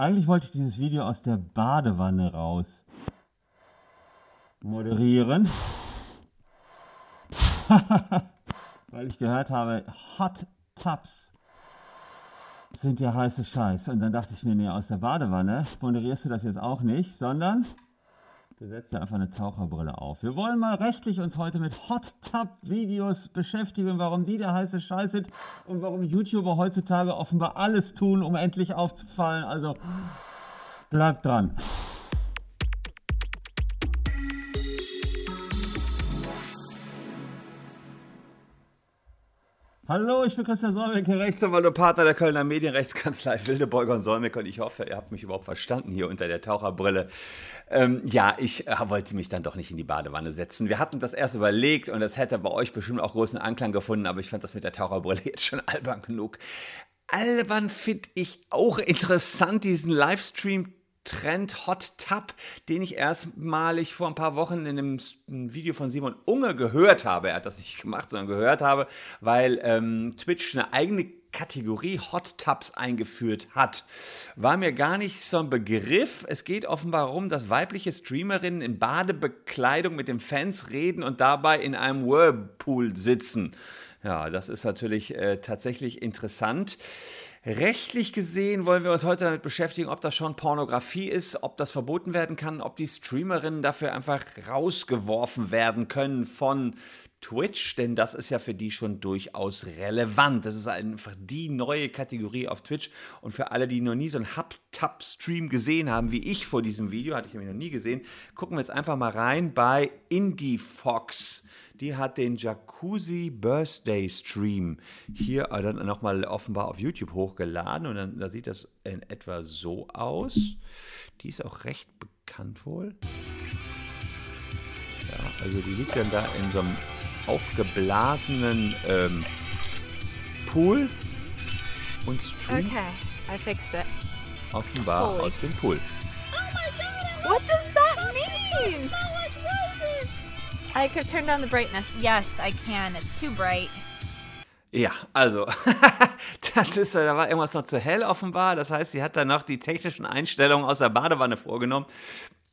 Eigentlich wollte ich dieses Video aus der Badewanne raus moderieren. Weil ich gehört habe, Hot Tubs sind ja heiße Scheiß. Und dann dachte ich mir, nee, aus der Badewanne moderierst du das jetzt auch nicht, sondern du setzt ja einfach eine Taucherbrille auf. Wir wollen mal rechtlich uns heute mit Hot Tub Videos beschäftigen, warum die der heiße Scheiß sind und warum YouTuber heutzutage offenbar alles tun, um endlich aufzufallen. Also bleibt dran. Hallo, ich bin Christian Solmecke, Rechtsanwalt und Partner der Kölner Medienrechtskanzlei Wildebeuger und Solmecke und ich hoffe, ihr habt mich überhaupt verstanden hier unter der Taucherbrille. Ähm, ja, ich äh, wollte mich dann doch nicht in die Badewanne setzen. Wir hatten das erst überlegt und das hätte bei euch bestimmt auch großen Anklang gefunden, aber ich fand das mit der Taucherbrille jetzt schon albern genug. Albern finde ich auch interessant, diesen Livestream Trend Hot Tub, den ich erstmalig vor ein paar Wochen in einem Video von Simon Unge gehört habe. Er hat das nicht gemacht, sondern gehört habe, weil ähm, Twitch eine eigene Kategorie Hot Tubs eingeführt hat. War mir gar nicht so ein Begriff. Es geht offenbar darum, dass weibliche Streamerinnen in Badebekleidung mit den Fans reden und dabei in einem Whirlpool sitzen. Ja, das ist natürlich äh, tatsächlich interessant. Rechtlich gesehen wollen wir uns heute damit beschäftigen, ob das schon Pornografie ist, ob das verboten werden kann, ob die Streamerinnen dafür einfach rausgeworfen werden können von Twitch, denn das ist ja für die schon durchaus relevant. Das ist einfach die neue Kategorie auf Twitch. Und für alle, die noch nie so einen Hub-Tub-Stream gesehen haben, wie ich vor diesem Video, hatte ich nämlich noch nie gesehen, gucken wir jetzt einfach mal rein bei IndieFox die hat den Jacuzzi Birthday Stream hier dann nochmal offenbar auf YouTube hochgeladen und dann da sieht das in etwa so aus. Die ist auch recht bekannt wohl. Ja, also die liegt dann da in so einem aufgeblasenen ähm, Pool und streamt Okay, I fixed it. offenbar Holy. aus dem Pool. What does that mean? I could turn down the brightness. Yes, I can. It's too bright. Ja, also, das ist, da war irgendwas noch zu hell offenbar. Das heißt, sie hat dann noch die technischen Einstellungen aus der Badewanne vorgenommen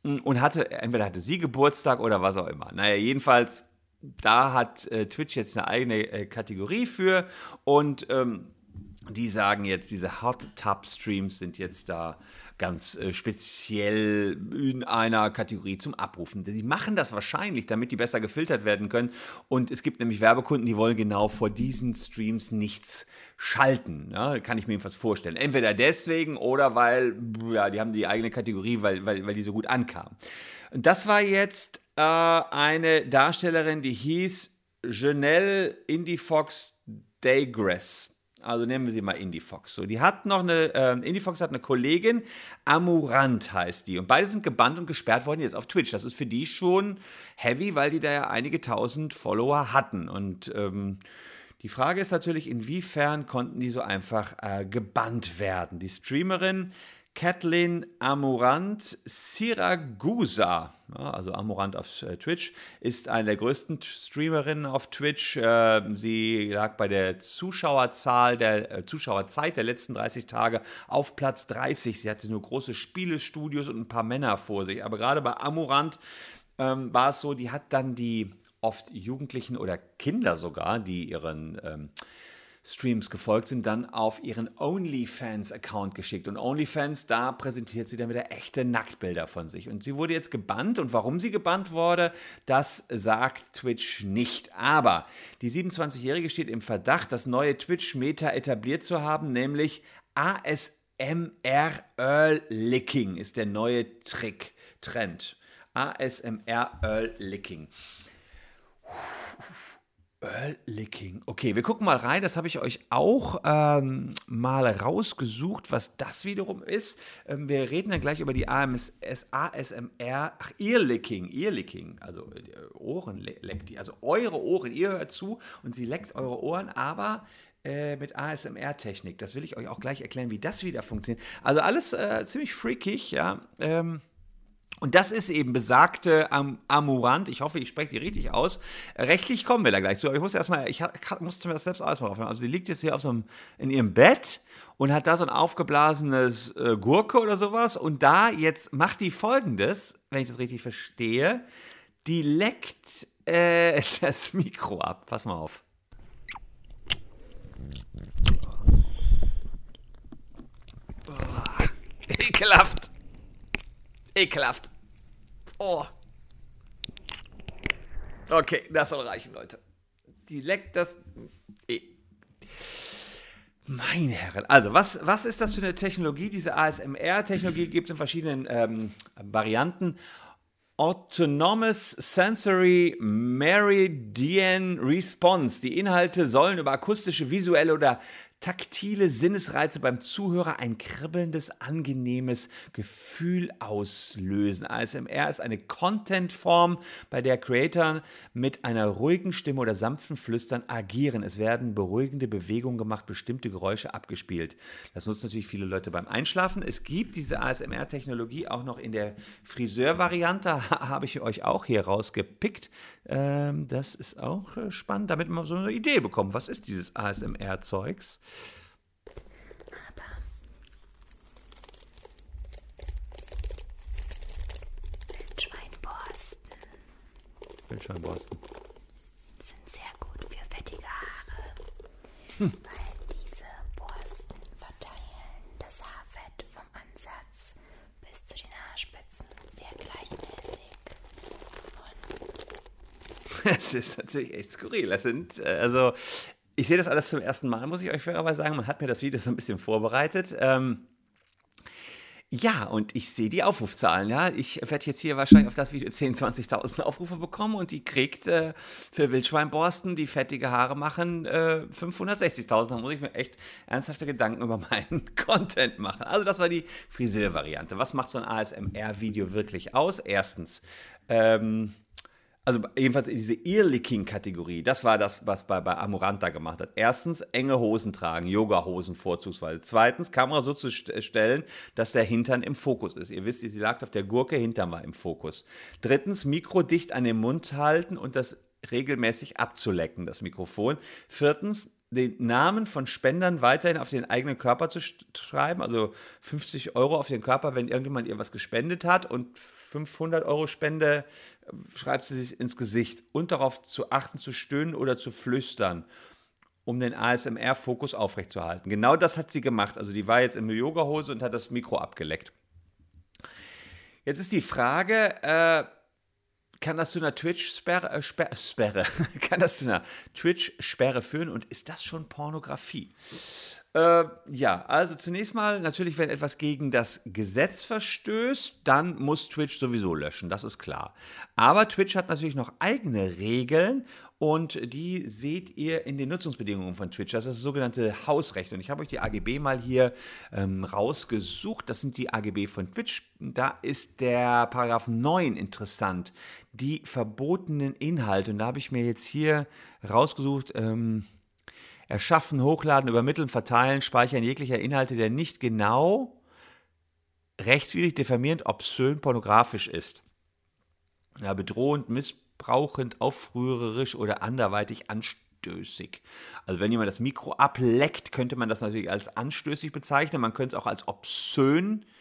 und hatte, entweder hatte sie Geburtstag oder was auch immer. Naja, jedenfalls, da hat äh, Twitch jetzt eine eigene äh, Kategorie für und ähm, die sagen jetzt, diese Hot Tub Streams sind jetzt da ganz äh, speziell in einer Kategorie zum Abrufen. Die machen das wahrscheinlich, damit die besser gefiltert werden können. Und es gibt nämlich Werbekunden, die wollen genau vor diesen Streams nichts schalten. Ja, kann ich mir jedenfalls vorstellen. Entweder deswegen oder weil, ja, die haben die eigene Kategorie, weil, weil, weil die so gut ankam. Und das war jetzt äh, eine Darstellerin, die hieß Janelle Indie Fox Daygrass. Also nennen wir sie mal Indie Fox. So, die hat noch eine, äh, Indie Fox hat eine Kollegin, Amurant heißt die. Und beide sind gebannt und gesperrt worden jetzt auf Twitch. Das ist für die schon heavy, weil die da ja einige tausend Follower hatten. Und ähm, die Frage ist natürlich, inwiefern konnten die so einfach äh, gebannt werden? Die Streamerin Kathleen Amorant Siragusa, also Amorant auf äh, Twitch, ist eine der größten Streamerinnen auf Twitch. Äh, sie lag bei der Zuschauerzahl, der äh, Zuschauerzeit der letzten 30 Tage auf Platz 30. Sie hatte nur große Spielestudios und ein paar Männer vor sich. Aber gerade bei Amorant ähm, war es so, die hat dann die oft Jugendlichen oder Kinder sogar, die ihren ähm, Streams gefolgt sind, dann auf ihren OnlyFans-Account geschickt. Und OnlyFans, da präsentiert sie dann wieder echte Nacktbilder von sich. Und sie wurde jetzt gebannt. Und warum sie gebannt wurde, das sagt Twitch nicht. Aber die 27-Jährige steht im Verdacht, das neue Twitch-Meta etabliert zu haben, nämlich ASMR Earl Licking ist der neue Trick, Trend. ASMR Earl Licking. Earl Licking. Okay, wir gucken mal rein. Das habe ich euch auch ähm, mal rausgesucht, was das wiederum ist. Ähm, wir reden dann gleich über die AMS, ASMR, ach, Ear Licking, Ear Licking, also äh, Ohren le leckt die, also eure Ohren. Ihr hört zu und sie leckt eure Ohren, aber äh, mit ASMR-Technik. Das will ich euch auch gleich erklären, wie das wieder funktioniert. Also alles äh, ziemlich freakig, ja. Ähm, und das ist eben besagte Am Amurant. Ich hoffe, ich spreche die richtig aus. Rechtlich kommen wir da gleich zu. Aber ich muss erstmal, ich musste mir das selbst erstmal aufnehmen. Also sie liegt jetzt hier auf so einem, in ihrem Bett und hat da so ein aufgeblasenes äh, Gurke oder sowas. Und da jetzt macht die folgendes, wenn ich das richtig verstehe, die leckt äh, das Mikro ab. Pass mal auf. Oh, ekelhaft. Ekelhaft. Oh. Okay, das soll reichen, Leute. Die leckt das. Eh. Meine Herren, also was, was ist das für eine Technologie? Diese ASMR-Technologie gibt es in verschiedenen ähm, Varianten. Autonomous Sensory Meridian Response. Die Inhalte sollen über akustische, visuelle oder taktile Sinnesreize beim Zuhörer ein kribbelndes, angenehmes Gefühl auslösen. ASMR ist eine Contentform, bei der Creator mit einer ruhigen Stimme oder sanften Flüstern agieren. Es werden beruhigende Bewegungen gemacht, bestimmte Geräusche abgespielt. Das nutzen natürlich viele Leute beim Einschlafen. Es gibt diese ASMR-Technologie auch noch in der Friseur-Variante, habe ich euch auch hier rausgepickt. Ähm, das ist auch äh, spannend, damit man so eine Idee bekommt. Was ist dieses ASMR-Zeugs? Aber Wildschweinborsten Wildschweinborsten. sind sehr gut für fettige Haare, weil diese Borsten verteilen das Haarfett vom Ansatz bis zu den Haarspitzen sehr gleichmäßig. Und Es ist natürlich echt skurril. Das sind, äh, also, ich sehe das alles zum ersten Mal, muss ich euch fairerweise sagen. Man hat mir das Video so ein bisschen vorbereitet. Ähm, ja, und ich sehe die Aufrufzahlen. Ja, ich werde jetzt hier wahrscheinlich auf das Video 10.000, 20.000 Aufrufe bekommen und die kriegt äh, für Wildschweinborsten, die fettige Haare machen, äh, 560.000. Da muss ich mir echt ernsthafte Gedanken über meinen Content machen. Also, das war die Friseur-Variante. Was macht so ein ASMR-Video wirklich aus? Erstens, ähm, also jedenfalls in diese Earlicking-Kategorie, das war das, was bei, bei Amoranta gemacht hat. Erstens, enge Hosen tragen, Yoga-Hosen vorzugsweise. Zweitens, Kamera so zu st stellen, dass der Hintern im Fokus ist. Ihr wisst, sie lag auf der Gurke, Hintern war im Fokus. Drittens, Mikro dicht an den Mund halten und das regelmäßig abzulecken, das Mikrofon. Viertens, den Namen von Spendern weiterhin auf den eigenen Körper zu schreiben, also 50 Euro auf den Körper, wenn irgendjemand ihr was gespendet hat und 500 Euro Spende schreibt sie sich ins Gesicht und darauf zu achten, zu stöhnen oder zu flüstern, um den ASMR-Fokus aufrechtzuerhalten. Genau das hat sie gemacht. Also die war jetzt in Yoga-Hose und hat das Mikro abgeleckt. Jetzt ist die Frage, äh, kann das zu einer Twitch-Sperre, äh, Sperre, kann das zu einer Twitch-Sperre führen und ist das schon Pornografie? Äh, ja, also zunächst mal, natürlich, wenn etwas gegen das Gesetz verstößt, dann muss Twitch sowieso löschen, das ist klar. Aber Twitch hat natürlich noch eigene Regeln und die seht ihr in den Nutzungsbedingungen von Twitch. Das ist das sogenannte Hausrecht. Und ich habe euch die AGB mal hier ähm, rausgesucht. Das sind die AGB von Twitch. Da ist der Paragraph 9 interessant. Die verbotenen Inhalte. Und da habe ich mir jetzt hier rausgesucht. Ähm, Erschaffen, hochladen, übermitteln, verteilen, speichern jeglicher Inhalte, der nicht genau rechtswidrig, diffamierend, obszön, pornografisch ist. Ja, bedrohend, missbrauchend, aufrührerisch oder anderweitig anstößig. Also wenn jemand das Mikro ableckt, könnte man das natürlich als anstößig bezeichnen. Man könnte es auch als obszön bezeichnen,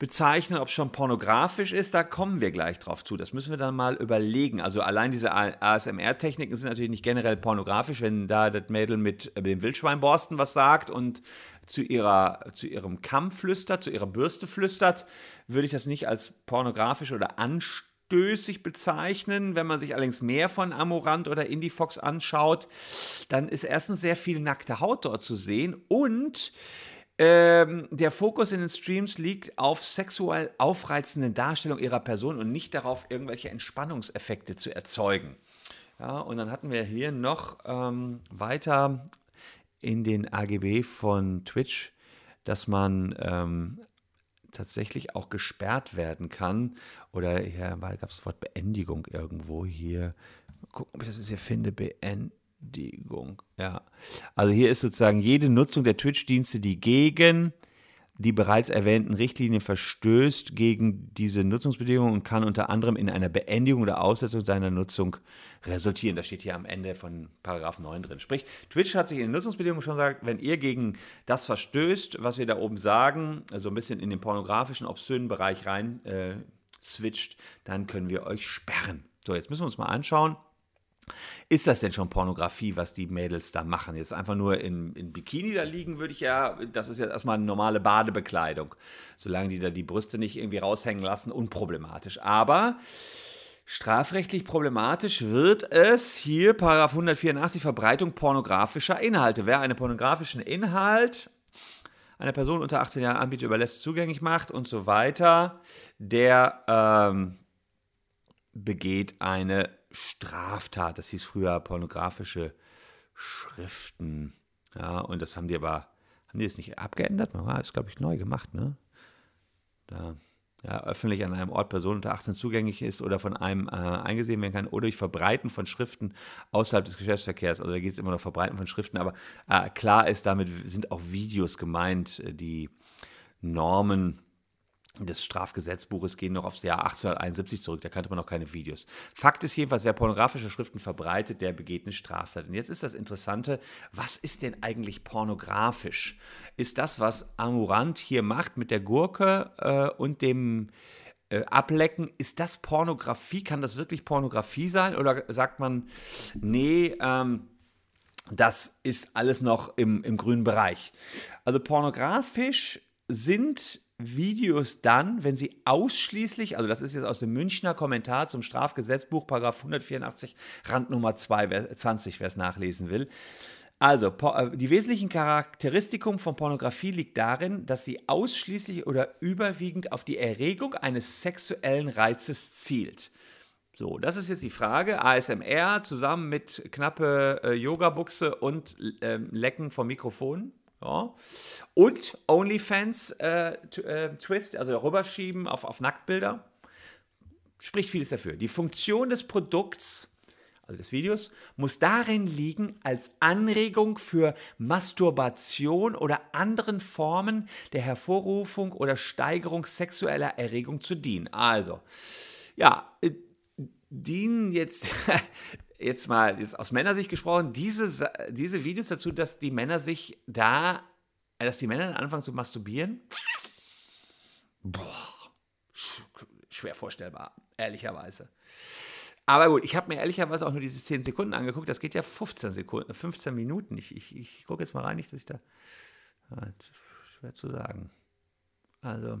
ob es schon pornografisch ist, da kommen wir gleich drauf zu. Das müssen wir dann mal überlegen. Also allein diese ASMR-Techniken sind natürlich nicht generell pornografisch, wenn da das Mädel mit dem Wildschweinborsten was sagt und zu, ihrer, zu ihrem Kamm flüstert, zu ihrer Bürste flüstert, würde ich das nicht als pornografisch oder anstößig bezeichnen. Wenn man sich allerdings mehr von Amorant oder Indiefox anschaut, dann ist erstens sehr viel nackte Haut dort zu sehen und ähm, der Fokus in den Streams liegt auf sexuell aufreizenden Darstellung ihrer Person und nicht darauf, irgendwelche Entspannungseffekte zu erzeugen. Ja, und dann hatten wir hier noch ähm, weiter in den AGB von Twitch, dass man ähm, tatsächlich auch gesperrt werden kann. Oder hier gab es das Wort Beendigung irgendwo hier. Mal gucken, ob ich das hier finde. Beendigung. Beendigung. Ja. Also hier ist sozusagen jede Nutzung der Twitch-Dienste, die gegen die bereits erwähnten Richtlinien verstößt gegen diese Nutzungsbedingungen und kann unter anderem in einer Beendigung oder Aussetzung seiner Nutzung resultieren. Das steht hier am Ende von Paragraph 9 drin. Sprich, Twitch hat sich in den Nutzungsbedingungen schon gesagt, wenn ihr gegen das verstößt, was wir da oben sagen, also ein bisschen in den pornografischen, obszönen Bereich rein äh, switcht, dann können wir euch sperren. So, jetzt müssen wir uns mal anschauen, ist das denn schon Pornografie, was die Mädels da machen? Jetzt einfach nur in, in Bikini da liegen, würde ich ja, das ist ja erstmal eine normale Badebekleidung. Solange die da die Brüste nicht irgendwie raushängen lassen, unproblematisch. Aber strafrechtlich problematisch wird es hier, Paragraph 184, Verbreitung pornografischer Inhalte. Wer einen pornografischen Inhalt einer Person unter 18 Jahren anbietet, überlässt, zugänglich macht und so weiter, der ähm, begeht eine Straftat. Das hieß früher pornografische Schriften. Ja, und das haben die aber, haben die das nicht abgeändert? Man es, glaube ich, neu gemacht, ne? Da ja, öffentlich an einem Ort Person unter 18 zugänglich ist oder von einem äh, eingesehen werden kann oder durch Verbreiten von Schriften außerhalb des Geschäftsverkehrs. Also da geht es immer noch Verbreiten von Schriften, aber äh, klar ist, damit sind auch Videos gemeint, äh, die Normen des Strafgesetzbuches gehen noch aufs Jahr 1871 zurück, da kannte man noch keine Videos. Fakt ist jedenfalls, wer pornografische Schriften verbreitet, der begeht eine Straftat. Und jetzt ist das Interessante, was ist denn eigentlich pornografisch? Ist das, was Amurant hier macht mit der Gurke äh, und dem äh, Ablecken, ist das Pornografie? Kann das wirklich Pornografie sein? Oder sagt man, nee, ähm, das ist alles noch im, im grünen Bereich? Also pornografisch sind Videos dann, wenn sie ausschließlich, also das ist jetzt aus dem Münchner Kommentar zum Strafgesetzbuch, Paragraph 184, Randnummer 2, 20, wer es nachlesen will. Also, äh, die wesentlichen Charakteristikum von Pornografie liegt darin, dass sie ausschließlich oder überwiegend auf die Erregung eines sexuellen Reizes zielt. So, das ist jetzt die Frage. ASMR zusammen mit knappe äh, Yoga-Buchse und äh, Lecken vom Mikrofon. Ja. Und OnlyFans äh, äh, also rüberschieben auf, auf Nacktbilder, spricht vieles dafür. Die Funktion des Produkts, also des Videos, muss darin liegen, als Anregung für Masturbation oder anderen Formen der Hervorrufung oder Steigerung sexueller Erregung zu dienen. Also, ja, äh, dienen jetzt jetzt mal jetzt aus Männersicht gesprochen, diese, diese Videos dazu, dass die Männer sich da, dass die Männer dann anfangen zu masturbieren, boah, schwer vorstellbar, ehrlicherweise. Aber gut, ich habe mir ehrlicherweise auch nur diese 10 Sekunden angeguckt. Das geht ja 15 Sekunden, 15 Minuten. Ich, ich, ich gucke jetzt mal rein, nicht, dass ich da. schwer zu sagen. Also,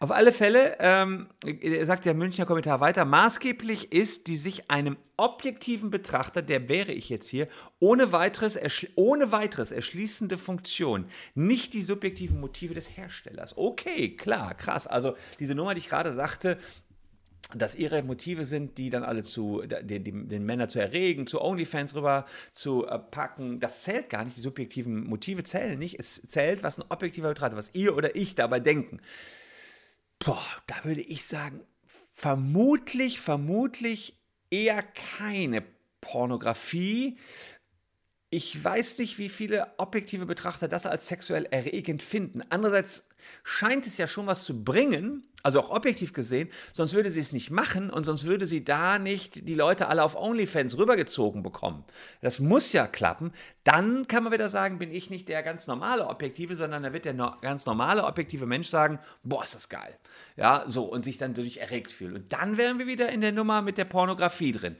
auf alle Fälle, ähm, sagt der Münchner Kommentar weiter, maßgeblich ist die sich einem objektiven Betrachter, der wäre ich jetzt hier, ohne weiteres, ohne weiteres erschließende Funktion, nicht die subjektiven Motive des Herstellers. Okay, klar, krass. Also diese Nummer, die ich gerade sagte, dass ihre Motive sind, die dann alle zu den, den, den Männer zu erregen, zu OnlyFans rüber zu äh, packen. Das zählt gar nicht. Die subjektiven Motive zählen nicht. Es zählt, was ein objektiver Betrachter, was ihr oder ich dabei denken. Boah, da würde ich sagen, vermutlich, vermutlich eher keine Pornografie. Ich weiß nicht, wie viele objektive Betrachter das als sexuell erregend finden. Andererseits scheint es ja schon was zu bringen, also auch objektiv gesehen, sonst würde sie es nicht machen und sonst würde sie da nicht die Leute alle auf OnlyFans rübergezogen bekommen. Das muss ja klappen. Dann kann man wieder sagen, bin ich nicht der ganz normale Objektive, sondern da wird der no ganz normale objektive Mensch sagen, boah, ist das geil. Ja, so und sich dann dadurch erregt fühlen. Und dann wären wir wieder in der Nummer mit der Pornografie drin.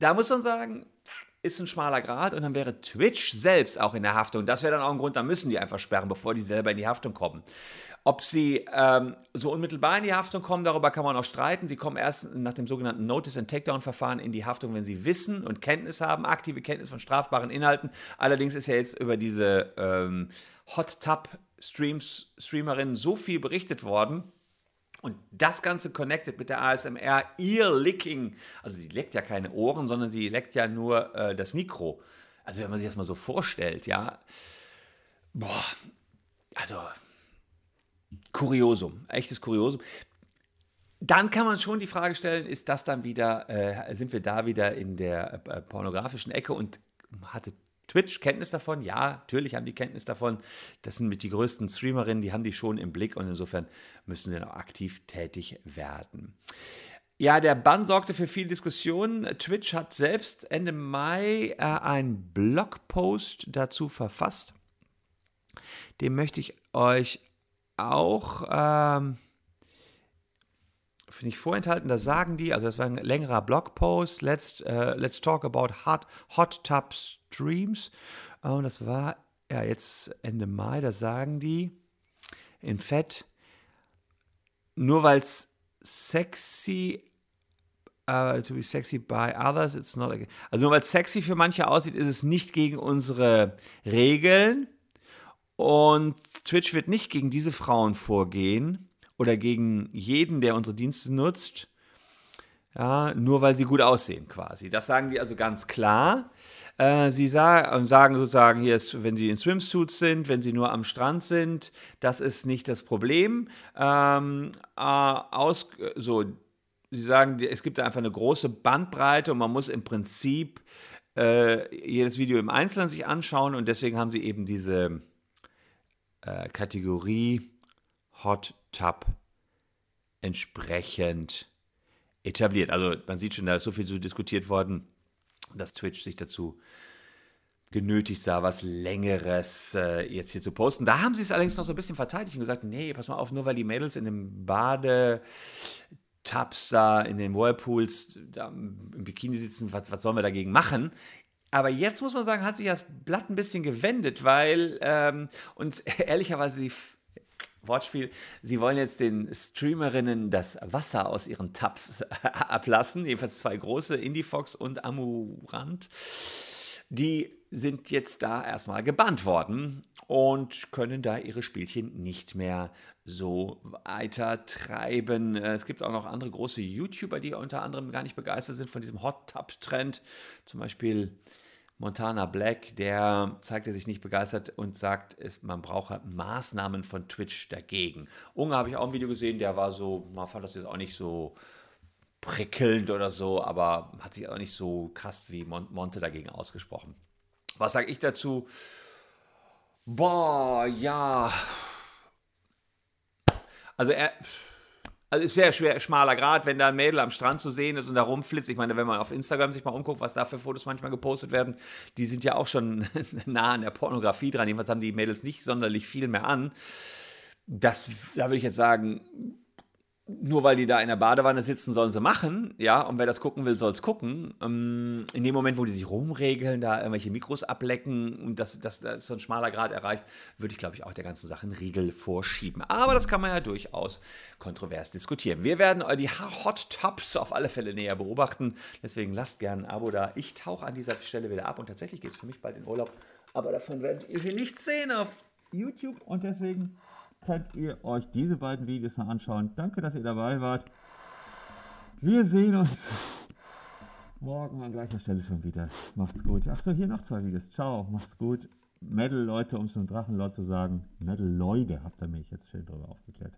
Da muss man sagen, ist ein schmaler Grad und dann wäre Twitch selbst auch in der Haftung. Das wäre dann auch ein Grund, da müssen die einfach sperren, bevor die selber in die Haftung kommen. Ob sie ähm, so unmittelbar in die Haftung kommen, darüber kann man auch streiten. Sie kommen erst nach dem sogenannten Notice and Takedown-Verfahren in die Haftung, wenn sie Wissen und Kenntnis haben, aktive Kenntnis von strafbaren Inhalten. Allerdings ist ja jetzt über diese ähm, Hot Tub Streamerin so viel berichtet worden, und das Ganze connected mit der ASMR Ear Licking. Also sie leckt ja keine Ohren, sondern sie leckt ja nur äh, das Mikro. Also wenn man sich das mal so vorstellt, ja. Boah, also Kuriosum, echtes Kuriosum. Dann kann man schon die Frage stellen, ist das dann wieder, äh, sind wir da wieder in der äh, pornografischen Ecke und hatte Twitch Kenntnis davon? Ja, natürlich haben die Kenntnis davon. Das sind mit die größten Streamerinnen, die haben die schon im Blick und insofern müssen sie noch aktiv tätig werden. Ja, der Bann sorgte für viel Diskussion. Twitch hat selbst Ende Mai äh, einen Blogpost dazu verfasst. Den möchte ich euch auch, ähm, finde ich, vorenthalten. Da sagen die, also das war ein längerer Blogpost, let's, uh, let's talk about hot, hot tub streams. Und das war ja jetzt Ende Mai, da sagen die in Fett, nur weil es sexy Uh, to be sexy by others, it's not. A, also nur weil es sexy für manche aussieht, ist es nicht gegen unsere Regeln. Und Twitch wird nicht gegen diese Frauen vorgehen oder gegen jeden, der unsere Dienste nutzt, ja, nur weil sie gut aussehen quasi. Das sagen die also ganz klar. Äh, sie sagen, sagen sozusagen, hier ist, wenn sie in Swimsuits sind, wenn sie nur am Strand sind, das ist nicht das Problem. Ähm, äh, aus, so, Sie sagen, es gibt da einfach eine große Bandbreite und man muss im Prinzip äh, jedes Video im Einzelnen sich anschauen und deswegen haben sie eben diese äh, Kategorie Hot Tub entsprechend etabliert. Also man sieht schon, da ist so viel so diskutiert worden, dass Twitch sich dazu genötigt sah, was Längeres äh, jetzt hier zu posten. Da haben sie es allerdings noch so ein bisschen verteidigt und gesagt, nee, pass mal auf, nur weil die Mädels in dem Bade Tubs da in den Whirlpools da im Bikini sitzen, was, was sollen wir dagegen machen? Aber jetzt muss man sagen, hat sich das Blatt ein bisschen gewendet, weil ähm, uns ehrlicherweise die Wortspiel, sie wollen jetzt den Streamerinnen das Wasser aus ihren Tabs ablassen, jedenfalls zwei große, Indiefox und Amurant. Die sind jetzt da erstmal gebannt worden und können da ihre Spielchen nicht mehr so weiter treiben. Es gibt auch noch andere große YouTuber, die unter anderem gar nicht begeistert sind von diesem Hot Tub Trend. Zum Beispiel Montana Black, der zeigte sich nicht begeistert und sagt, es, man brauche Maßnahmen von Twitch dagegen. Unge habe ich auch ein Video gesehen, der war so, man fand das jetzt auch nicht so prickelnd oder so, aber hat sich auch nicht so krass wie Monte dagegen ausgesprochen. Was sage ich dazu? Boah, ja. Also er. Also ist sehr schwer, schmaler Grad, wenn da ein Mädel am Strand zu sehen ist und da rumflitzt. Ich meine, wenn man auf Instagram sich mal umguckt, was da für Fotos manchmal gepostet werden, die sind ja auch schon nah an der Pornografie dran. Jedenfalls haben die Mädels nicht sonderlich viel mehr an. Das, da würde ich jetzt sagen, nur weil die da in der Badewanne sitzen, sollen sie machen, ja, und wer das gucken will, soll es gucken. Ähm, in dem Moment, wo die sich rumregeln, da irgendwelche Mikros ablecken und das, das, das so ein schmaler Grad erreicht, würde ich, glaube ich, auch der ganzen Sache einen Riegel vorschieben. Aber das kann man ja durchaus kontrovers diskutieren. Wir werden die Hot Tops auf alle Fälle näher beobachten, deswegen lasst gerne ein Abo da. Ich tauche an dieser Stelle wieder ab und tatsächlich geht es für mich bald in Urlaub, aber davon werdet ihr hier nichts sehen auf YouTube und deswegen könnt ihr euch diese beiden Videos noch anschauen. Danke, dass ihr dabei wart. Wir sehen uns morgen an gleicher Stelle schon wieder. Macht's gut. Achso, hier noch zwei Videos. Ciao, macht's gut. Metal Leute, um es zum Drachenlord zu sagen. Metal Leute, habt ihr mich jetzt schön darüber aufgeklärt.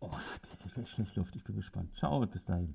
Oh, die schlecht Luft. Ich bin gespannt. Ciao und bis dahin.